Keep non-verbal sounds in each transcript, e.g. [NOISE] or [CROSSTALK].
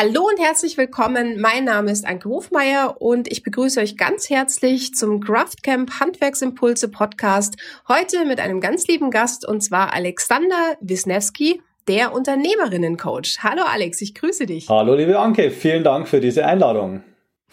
Hallo und herzlich willkommen. Mein Name ist Anke Hofmeier und ich begrüße euch ganz herzlich zum Craftcamp Handwerksimpulse Podcast. Heute mit einem ganz lieben Gast und zwar Alexander Wisniewski, der Unternehmerinnencoach. Hallo Alex, ich grüße dich. Hallo liebe Anke, vielen Dank für diese Einladung.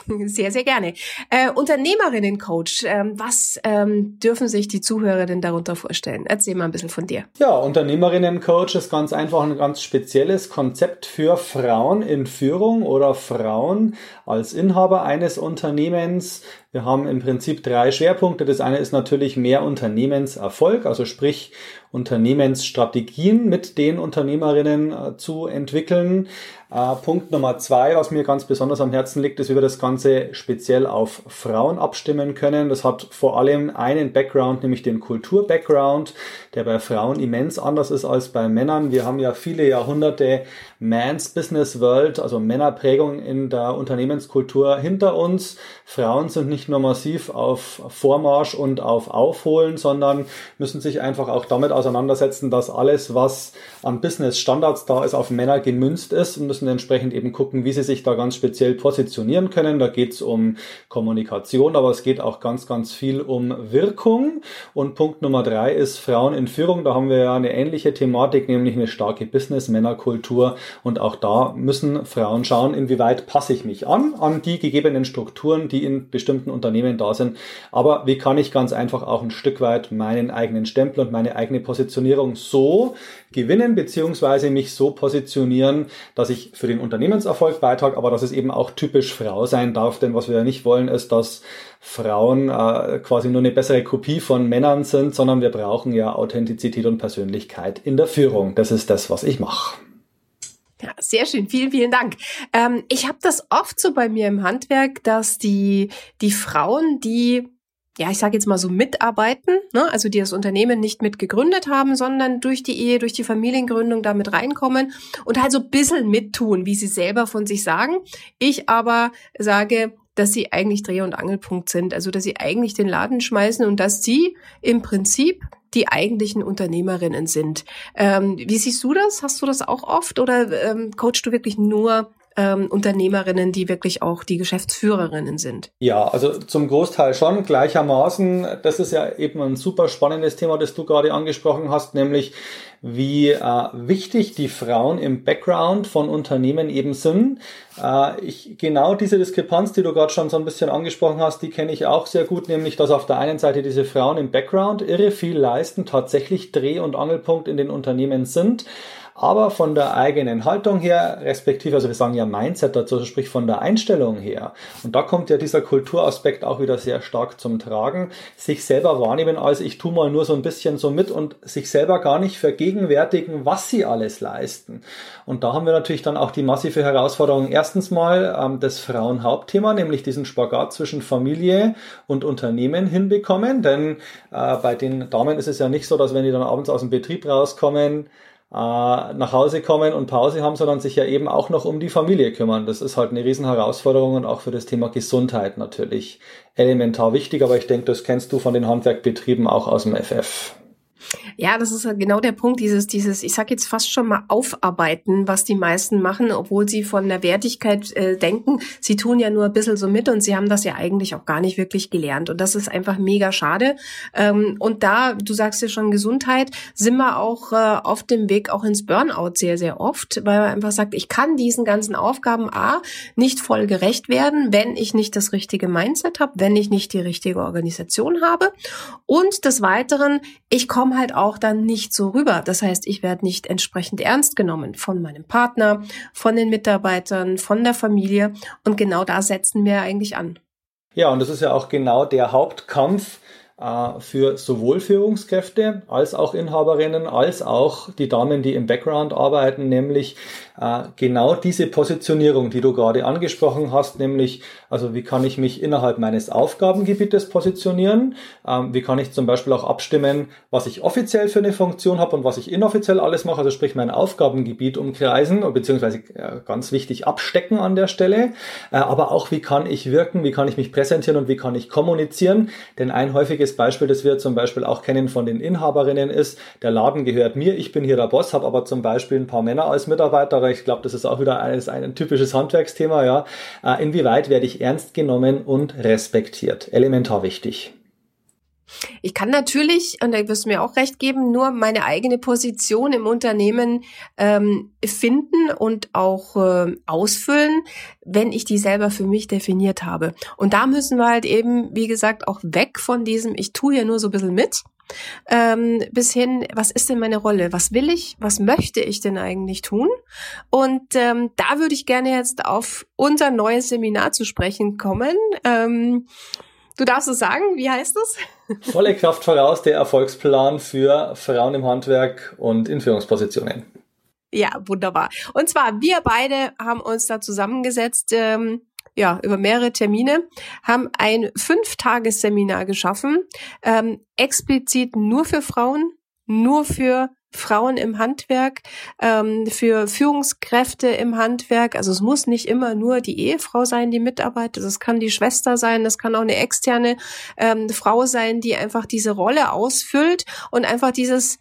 [LAUGHS] Sehr, sehr gerne. Äh, Unternehmerinnen-Coach, ähm, was ähm, dürfen sich die Zuhörerinnen darunter vorstellen? Erzähl mal ein bisschen von dir. Ja, Unternehmerinnen-Coach ist ganz einfach ein ganz spezielles Konzept für Frauen in Führung oder Frauen als Inhaber eines Unternehmens. Wir haben im Prinzip drei Schwerpunkte. Das eine ist natürlich mehr Unternehmenserfolg, also sprich Unternehmensstrategien mit den Unternehmerinnen äh, zu entwickeln. Äh, Punkt Nummer zwei, was mir ganz besonders am Herzen liegt, ist, wie wir das Ganze speziell auf Frauen abstimmen können. Das hat vor allem einen Background, nämlich den Kultur-Background, der bei Frauen immens anders ist als bei Männern. Wir haben ja viele Jahrhunderte Man's Business World, also Männerprägung in der Unternehmenskultur hinter uns. Frauen sind nicht nur massiv auf Vormarsch und auf Aufholen, sondern müssen sich einfach auch damit auseinandersetzen, dass alles, was an Business Standards da ist, auf Männer gemünzt ist und müssen entsprechend eben gucken, wie sie sich da ganz speziell positionieren können. Da geht es um Kommunikation, aber es geht auch ganz, ganz viel um Wirkung. Und Punkt Nummer drei ist Frauen in Führung. Da haben wir ja eine ähnliche Thematik, nämlich eine starke Business-Männerkultur und auch da müssen Frauen schauen, inwieweit passe ich mich an, an die gegebenen Strukturen, die in bestimmten Unternehmen da sind. Aber wie kann ich ganz einfach auch ein Stück weit meinen eigenen Stempel und meine eigene Positionierung so gewinnen, beziehungsweise mich so positionieren, dass ich für den Unternehmenserfolg beitrage, aber dass es eben auch typisch Frau sein darf. Denn was wir ja nicht wollen, ist, dass Frauen äh, quasi nur eine bessere Kopie von Männern sind, sondern wir brauchen ja Authentizität und Persönlichkeit in der Führung. Das ist das, was ich mache. Ja, sehr schön. Vielen, vielen Dank. Ähm, ich habe das oft so bei mir im Handwerk, dass die, die Frauen, die ja, ich sage jetzt mal so mitarbeiten, ne? also die das Unternehmen nicht mit gegründet haben, sondern durch die Ehe, durch die Familiengründung damit reinkommen und halt so ein bisschen mittun, wie sie selber von sich sagen. Ich aber sage, dass sie eigentlich Dreh- und Angelpunkt sind, also dass sie eigentlich den Laden schmeißen und dass sie im Prinzip die eigentlichen Unternehmerinnen sind. Ähm, wie siehst du das? Hast du das auch oft oder ähm, coachst du wirklich nur ähm, Unternehmerinnen, die wirklich auch die Geschäftsführerinnen sind? Ja, also zum Großteil schon gleichermaßen. Das ist ja eben ein super spannendes Thema, das du gerade angesprochen hast, nämlich wie äh, wichtig die Frauen im Background von Unternehmen eben sind. Äh, ich, genau diese Diskrepanz, die du gerade schon so ein bisschen angesprochen hast, die kenne ich auch sehr gut, nämlich dass auf der einen Seite diese Frauen im Background irre viel leisten, tatsächlich Dreh- und Angelpunkt in den Unternehmen sind aber von der eigenen Haltung her, respektive, also wir sagen ja Mindset dazu, also sprich von der Einstellung her. Und da kommt ja dieser Kulturaspekt auch wieder sehr stark zum Tragen. Sich selber wahrnehmen als ich tu mal nur so ein bisschen so mit und sich selber gar nicht vergegenwärtigen, was sie alles leisten. Und da haben wir natürlich dann auch die massive Herausforderung. Erstens mal ähm, das Frauenhauptthema, nämlich diesen Spagat zwischen Familie und Unternehmen hinbekommen. Denn äh, bei den Damen ist es ja nicht so, dass wenn die dann abends aus dem Betrieb rauskommen, nach Hause kommen und Pause haben, sondern sich ja eben auch noch um die Familie kümmern. Das ist halt eine riesen Herausforderung und auch für das Thema Gesundheit natürlich elementar wichtig, aber ich denke, das kennst du von den Handwerkbetrieben auch aus dem FF. Ja, das ist genau der Punkt, dieses, dieses, ich sag jetzt fast schon mal aufarbeiten, was die meisten machen, obwohl sie von der Wertigkeit äh, denken. Sie tun ja nur ein bisschen so mit und sie haben das ja eigentlich auch gar nicht wirklich gelernt. Und das ist einfach mega schade. Ähm, und da, du sagst ja schon Gesundheit, sind wir auch äh, auf dem Weg auch ins Burnout sehr, sehr oft, weil man einfach sagt, ich kann diesen ganzen Aufgaben A nicht voll gerecht werden, wenn ich nicht das richtige Mindset habe, wenn ich nicht die richtige Organisation habe. Und des Weiteren, ich komme halt auch dann nicht so rüber. Das heißt, ich werde nicht entsprechend ernst genommen von meinem Partner, von den Mitarbeitern, von der Familie. Und genau da setzen wir eigentlich an. Ja, und das ist ja auch genau der Hauptkampf, äh, für sowohl Führungskräfte als auch Inhaberinnen, als auch die Damen, die im Background arbeiten, nämlich äh, genau diese Positionierung, die du gerade angesprochen hast, nämlich, also wie kann ich mich innerhalb meines Aufgabengebietes positionieren, ähm, wie kann ich zum Beispiel auch abstimmen, was ich offiziell für eine Funktion habe und was ich inoffiziell alles mache, also sprich mein Aufgabengebiet umkreisen, beziehungsweise äh, ganz wichtig abstecken an der Stelle, aber auch wie kann ich wirken, wie kann ich mich präsentieren und wie kann ich kommunizieren, denn ein häufiges Beispiel, das wir zum Beispiel auch kennen von den Inhaberinnen ist, der Laden gehört mir, ich bin hier der Boss, habe aber zum Beispiel ein paar Männer als Mitarbeiter. Ich glaube, das ist auch wieder ein, ein typisches Handwerksthema. Ja, äh, inwieweit werde ich ernst genommen und respektiert? Elementar wichtig. Ich kann natürlich, und da wirst du mir auch recht geben, nur meine eigene Position im Unternehmen ähm, finden und auch äh, ausfüllen, wenn ich die selber für mich definiert habe. Und da müssen wir halt eben, wie gesagt, auch weg von diesem, ich tue ja nur so ein bisschen mit, ähm, bis hin, was ist denn meine Rolle? Was will ich? Was möchte ich denn eigentlich tun? Und ähm, da würde ich gerne jetzt auf unser neues Seminar zu sprechen kommen. Ähm, Du darfst es sagen, wie heißt es? Volle Kraft voraus, der Erfolgsplan für Frauen im Handwerk und in Führungspositionen. Ja, wunderbar. Und zwar, wir beide haben uns da zusammengesetzt, ähm, ja, über mehrere Termine, haben ein Fünf-Tages-Seminar geschaffen, ähm, explizit nur für Frauen, nur für Frauen im Handwerk, ähm, für Führungskräfte im Handwerk. Also es muss nicht immer nur die Ehefrau sein, die mitarbeitet. Es kann die Schwester sein, das kann auch eine externe ähm, Frau sein, die einfach diese Rolle ausfüllt und einfach dieses,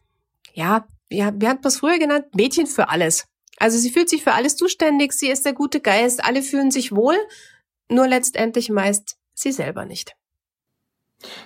ja, ja, wir hatten es früher genannt, Mädchen für alles. Also sie fühlt sich für alles zuständig, sie ist der gute Geist, alle fühlen sich wohl, nur letztendlich meist sie selber nicht.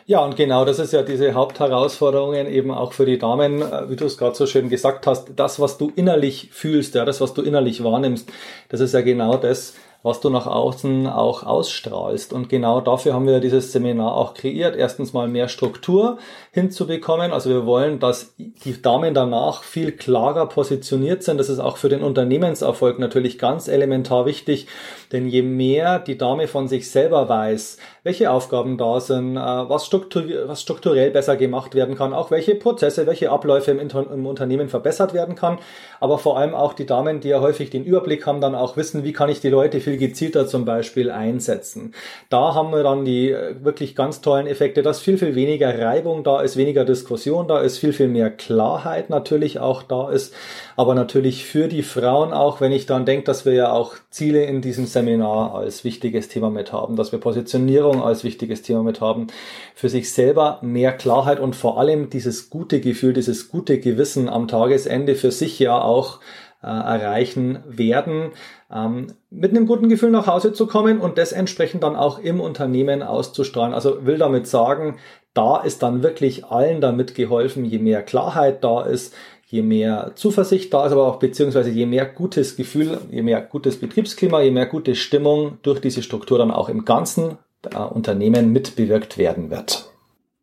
Ja, und genau das ist ja diese Hauptherausforderungen eben auch für die Damen, äh, wie du es gerade so schön gesagt hast, das, was du innerlich fühlst, ja, das, was du innerlich wahrnimmst, das ist ja genau das, was du nach außen auch ausstrahlst. Und genau dafür haben wir dieses Seminar auch kreiert. Erstens mal mehr Struktur hinzubekommen. Also wir wollen, dass die Damen danach viel klarer positioniert sind. Das ist auch für den Unternehmenserfolg natürlich ganz elementar wichtig. Denn je mehr die Dame von sich selber weiß, welche Aufgaben da sind, äh, was, struktur was strukturell besser gemacht werden kann, auch welche Prozesse, welche Abläufe im, im, Unternehmen verbessert werden kann, aber vor allem auch die Damen, die ja häufig den Überblick haben, dann auch wissen, wie kann ich die Leute viel gezielter zum Beispiel einsetzen. Da haben wir dann die äh, wirklich ganz tollen Effekte, dass viel, viel weniger Reibung da ist, weniger Diskussion da ist, viel, viel mehr Klarheit natürlich auch da ist, aber natürlich für die Frauen auch, wenn ich dann denke, dass wir ja auch Ziele in diesem Seminar als wichtiges Thema mit haben, dass wir Positionierung als wichtiges Thema mit haben, für sich selber mehr Klarheit und vor allem dieses gute Gefühl, dieses gute Gewissen am Tagesende für sich ja auch erreichen werden, ähm, mit einem guten Gefühl nach Hause zu kommen und das entsprechend dann auch im Unternehmen auszustrahlen. Also will damit sagen, da ist dann wirklich allen damit geholfen, je mehr Klarheit da ist, je mehr Zuversicht da ist, aber auch beziehungsweise je mehr gutes Gefühl, je mehr gutes Betriebsklima, je mehr gute Stimmung durch diese Struktur dann auch im ganzen äh, Unternehmen mitbewirkt werden wird.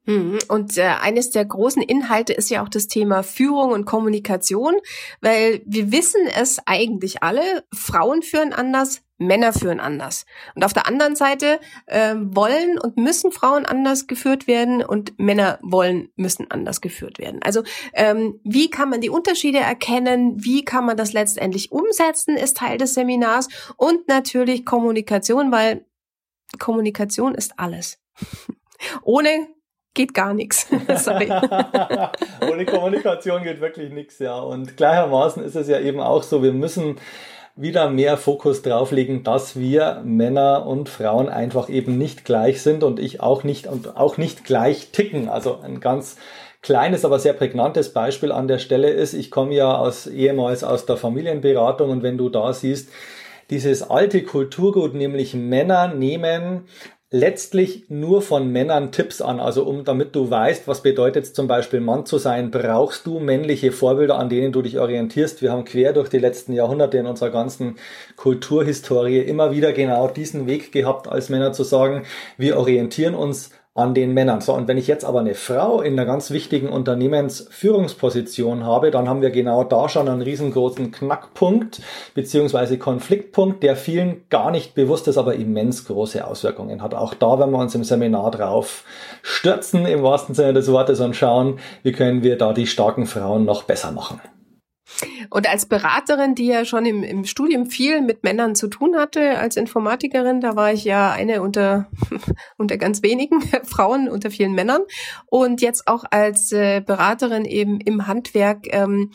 Mhm. Und äh, eines der großen Inhalte ist ja auch das Thema Führung und Kommunikation, weil wir wissen es eigentlich alle, Frauen führen anders, Männer führen anders. Und auf der anderen Seite äh, wollen und müssen Frauen anders geführt werden und Männer wollen, müssen anders geführt werden. Also ähm, wie kann man die Unterschiede erkennen? Wie kann man das letztendlich umsetzen, ist Teil des Seminars. Und natürlich Kommunikation, weil Kommunikation ist alles. [LAUGHS] Ohne geht gar nichts. [LAUGHS] [LAUGHS] Sorry. [LAUGHS] Ohne Kommunikation geht wirklich nichts, ja. Und gleichermaßen ist es ja eben auch so, wir müssen wieder mehr Fokus drauflegen, dass wir Männer und Frauen einfach eben nicht gleich sind und ich auch nicht und auch nicht gleich ticken. Also ein ganz kleines, aber sehr prägnantes Beispiel an der Stelle ist, ich komme ja aus ehemals aus der Familienberatung und wenn du da siehst, dieses alte Kulturgut, nämlich Männer nehmen letztlich nur von Männern Tipps an. Also um, damit du weißt, was bedeutet zum Beispiel Mann zu sein, brauchst du männliche Vorbilder, an denen du dich orientierst. Wir haben quer durch die letzten Jahrhunderte in unserer ganzen Kulturhistorie immer wieder genau diesen Weg gehabt, als Männer zu sagen, wir orientieren uns an den Männern. So, und wenn ich jetzt aber eine Frau in einer ganz wichtigen Unternehmensführungsposition habe, dann haben wir genau da schon einen riesengroßen Knackpunkt beziehungsweise Konfliktpunkt, der vielen gar nicht bewusst ist, aber immens große Auswirkungen hat. Auch da werden wir uns im Seminar drauf stürzen, im wahrsten Sinne des Wortes, und schauen, wie können wir da die starken Frauen noch besser machen. Und als Beraterin, die ja schon im, im Studium viel mit Männern zu tun hatte, als Informatikerin, da war ich ja eine unter, [LAUGHS] unter ganz wenigen [LAUGHS] Frauen, unter vielen Männern. Und jetzt auch als äh, Beraterin eben im Handwerk. Ähm,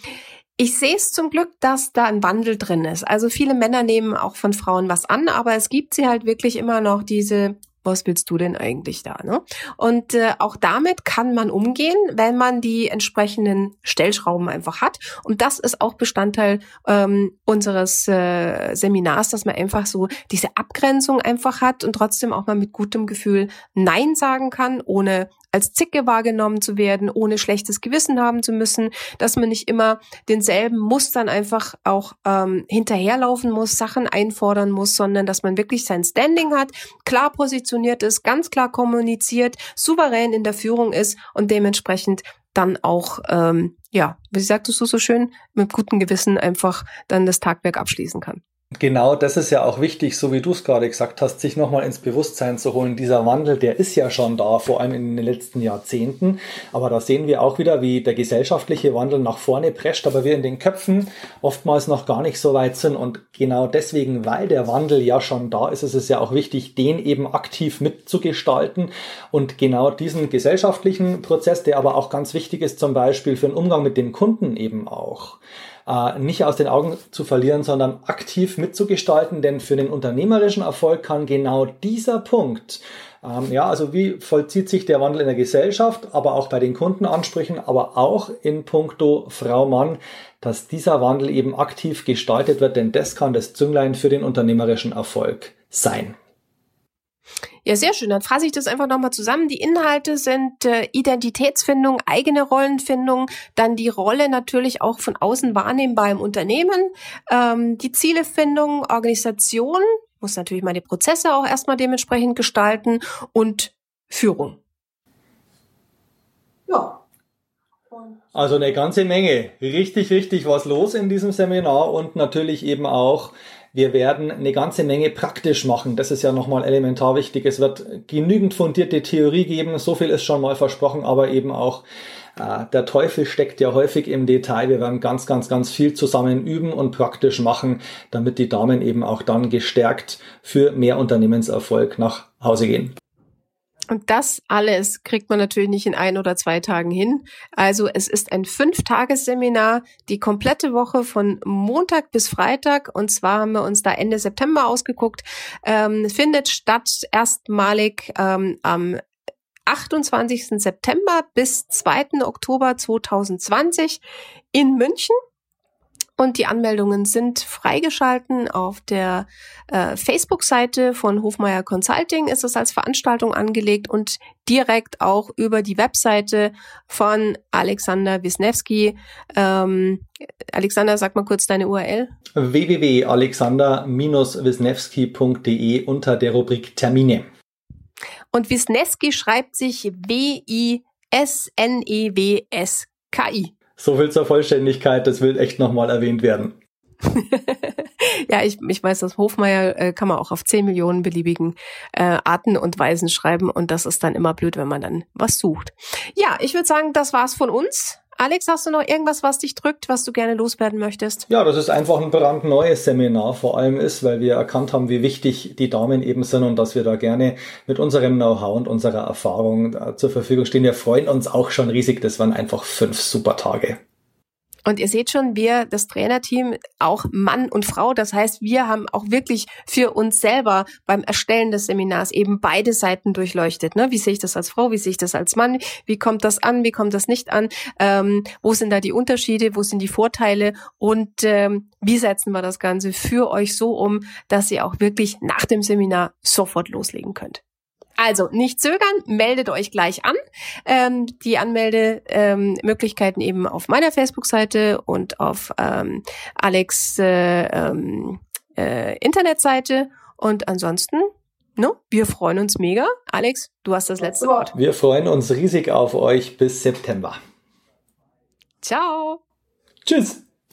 ich sehe es zum Glück, dass da ein Wandel drin ist. Also viele Männer nehmen auch von Frauen was an, aber es gibt sie halt wirklich immer noch diese was willst du denn eigentlich da? Ne? Und äh, auch damit kann man umgehen, wenn man die entsprechenden Stellschrauben einfach hat. Und das ist auch Bestandteil ähm, unseres äh, Seminars, dass man einfach so diese Abgrenzung einfach hat und trotzdem auch mal mit gutem Gefühl Nein sagen kann, ohne als Zicke wahrgenommen zu werden, ohne schlechtes Gewissen haben zu müssen, dass man nicht immer denselben Mustern einfach auch ähm, hinterherlaufen muss, Sachen einfordern muss, sondern dass man wirklich sein Standing hat, klar positioniert ist, ganz klar kommuniziert, souverän in der Führung ist und dementsprechend dann auch, ähm, ja, wie sagtest du so schön, mit gutem Gewissen einfach dann das Tagwerk abschließen kann. Genau, das ist ja auch wichtig, so wie du es gerade gesagt hast, sich nochmal ins Bewusstsein zu holen. Dieser Wandel, der ist ja schon da, vor allem in den letzten Jahrzehnten. Aber da sehen wir auch wieder, wie der gesellschaftliche Wandel nach vorne prescht, aber wir in den Köpfen oftmals noch gar nicht so weit sind. Und genau deswegen, weil der Wandel ja schon da ist, ist es ja auch wichtig, den eben aktiv mitzugestalten. Und genau diesen gesellschaftlichen Prozess, der aber auch ganz wichtig ist, zum Beispiel für den Umgang mit den Kunden eben auch äh, nicht aus den Augen zu verlieren, sondern aktiv mitzugestalten, denn für den unternehmerischen Erfolg kann genau dieser Punkt ähm, ja, also wie vollzieht sich der Wandel in der Gesellschaft, aber auch bei den Kundenansprüchen, aber auch in puncto Frau-Mann, dass dieser Wandel eben aktiv gestaltet wird, denn das kann das Zünglein für den unternehmerischen Erfolg sein. Ja, sehr schön. Dann fasse ich das einfach nochmal zusammen. Die Inhalte sind äh, Identitätsfindung, eigene Rollenfindung, dann die Rolle natürlich auch von außen wahrnehmbar im Unternehmen, ähm, die Zielefindung, Organisation, muss natürlich mal die Prozesse auch erstmal dementsprechend gestalten und Führung. Ja. Also eine ganze Menge. Richtig, richtig was los in diesem Seminar und natürlich eben auch wir werden eine ganze Menge praktisch machen. Das ist ja nochmal elementar wichtig. Es wird genügend fundierte Theorie geben. So viel ist schon mal versprochen, aber eben auch äh, der Teufel steckt ja häufig im Detail. Wir werden ganz, ganz, ganz viel zusammen üben und praktisch machen, damit die Damen eben auch dann gestärkt für mehr Unternehmenserfolg nach Hause gehen. Und das alles kriegt man natürlich nicht in ein oder zwei Tagen hin. Also es ist ein Fünf-Tages-Seminar, die komplette Woche von Montag bis Freitag. Und zwar haben wir uns da Ende September ausgeguckt. Ähm, findet statt erstmalig ähm, am 28. September bis 2. Oktober 2020 in München. Und die Anmeldungen sind freigeschalten auf der äh, Facebook-Seite von Hofmeier Consulting ist es als Veranstaltung angelegt und direkt auch über die Webseite von Alexander Wisniewski. Ähm, Alexander, sag mal kurz deine URL. www.alexander-wisniewski.de unter der Rubrik Termine. Und Wisniewski schreibt sich W-I-S-N-E-W-S-K-I. So viel zur Vollständigkeit, das will echt nochmal erwähnt werden. [LAUGHS] ja, ich, ich weiß, das Hofmeier äh, kann man auch auf 10 Millionen beliebigen äh, Arten und Weisen schreiben und das ist dann immer blöd, wenn man dann was sucht. Ja, ich würde sagen, das war's von uns. Alex, hast du noch irgendwas, was dich drückt, was du gerne loswerden möchtest? Ja, das ist einfach ein brandneues Seminar vor allem ist, weil wir erkannt haben, wie wichtig die Damen eben sind und dass wir da gerne mit unserem Know-how und unserer Erfahrung äh, zur Verfügung stehen. Wir freuen uns auch schon riesig. Das waren einfach fünf super Tage. Und ihr seht schon, wir, das Trainerteam, auch Mann und Frau, das heißt, wir haben auch wirklich für uns selber beim Erstellen des Seminars eben beide Seiten durchleuchtet. Ne? Wie sehe ich das als Frau, wie sehe ich das als Mann, wie kommt das an, wie kommt das nicht an, ähm, wo sind da die Unterschiede, wo sind die Vorteile und ähm, wie setzen wir das Ganze für euch so um, dass ihr auch wirklich nach dem Seminar sofort loslegen könnt. Also nicht zögern, meldet euch gleich an. Ähm, die Anmeldemöglichkeiten ähm, eben auf meiner Facebook-Seite und auf ähm, Alex äh, ähm, äh, Internetseite. Und ansonsten, no, wir freuen uns mega. Alex, du hast das letzte Wort. Wir freuen uns riesig auf euch bis September. Ciao. Tschüss.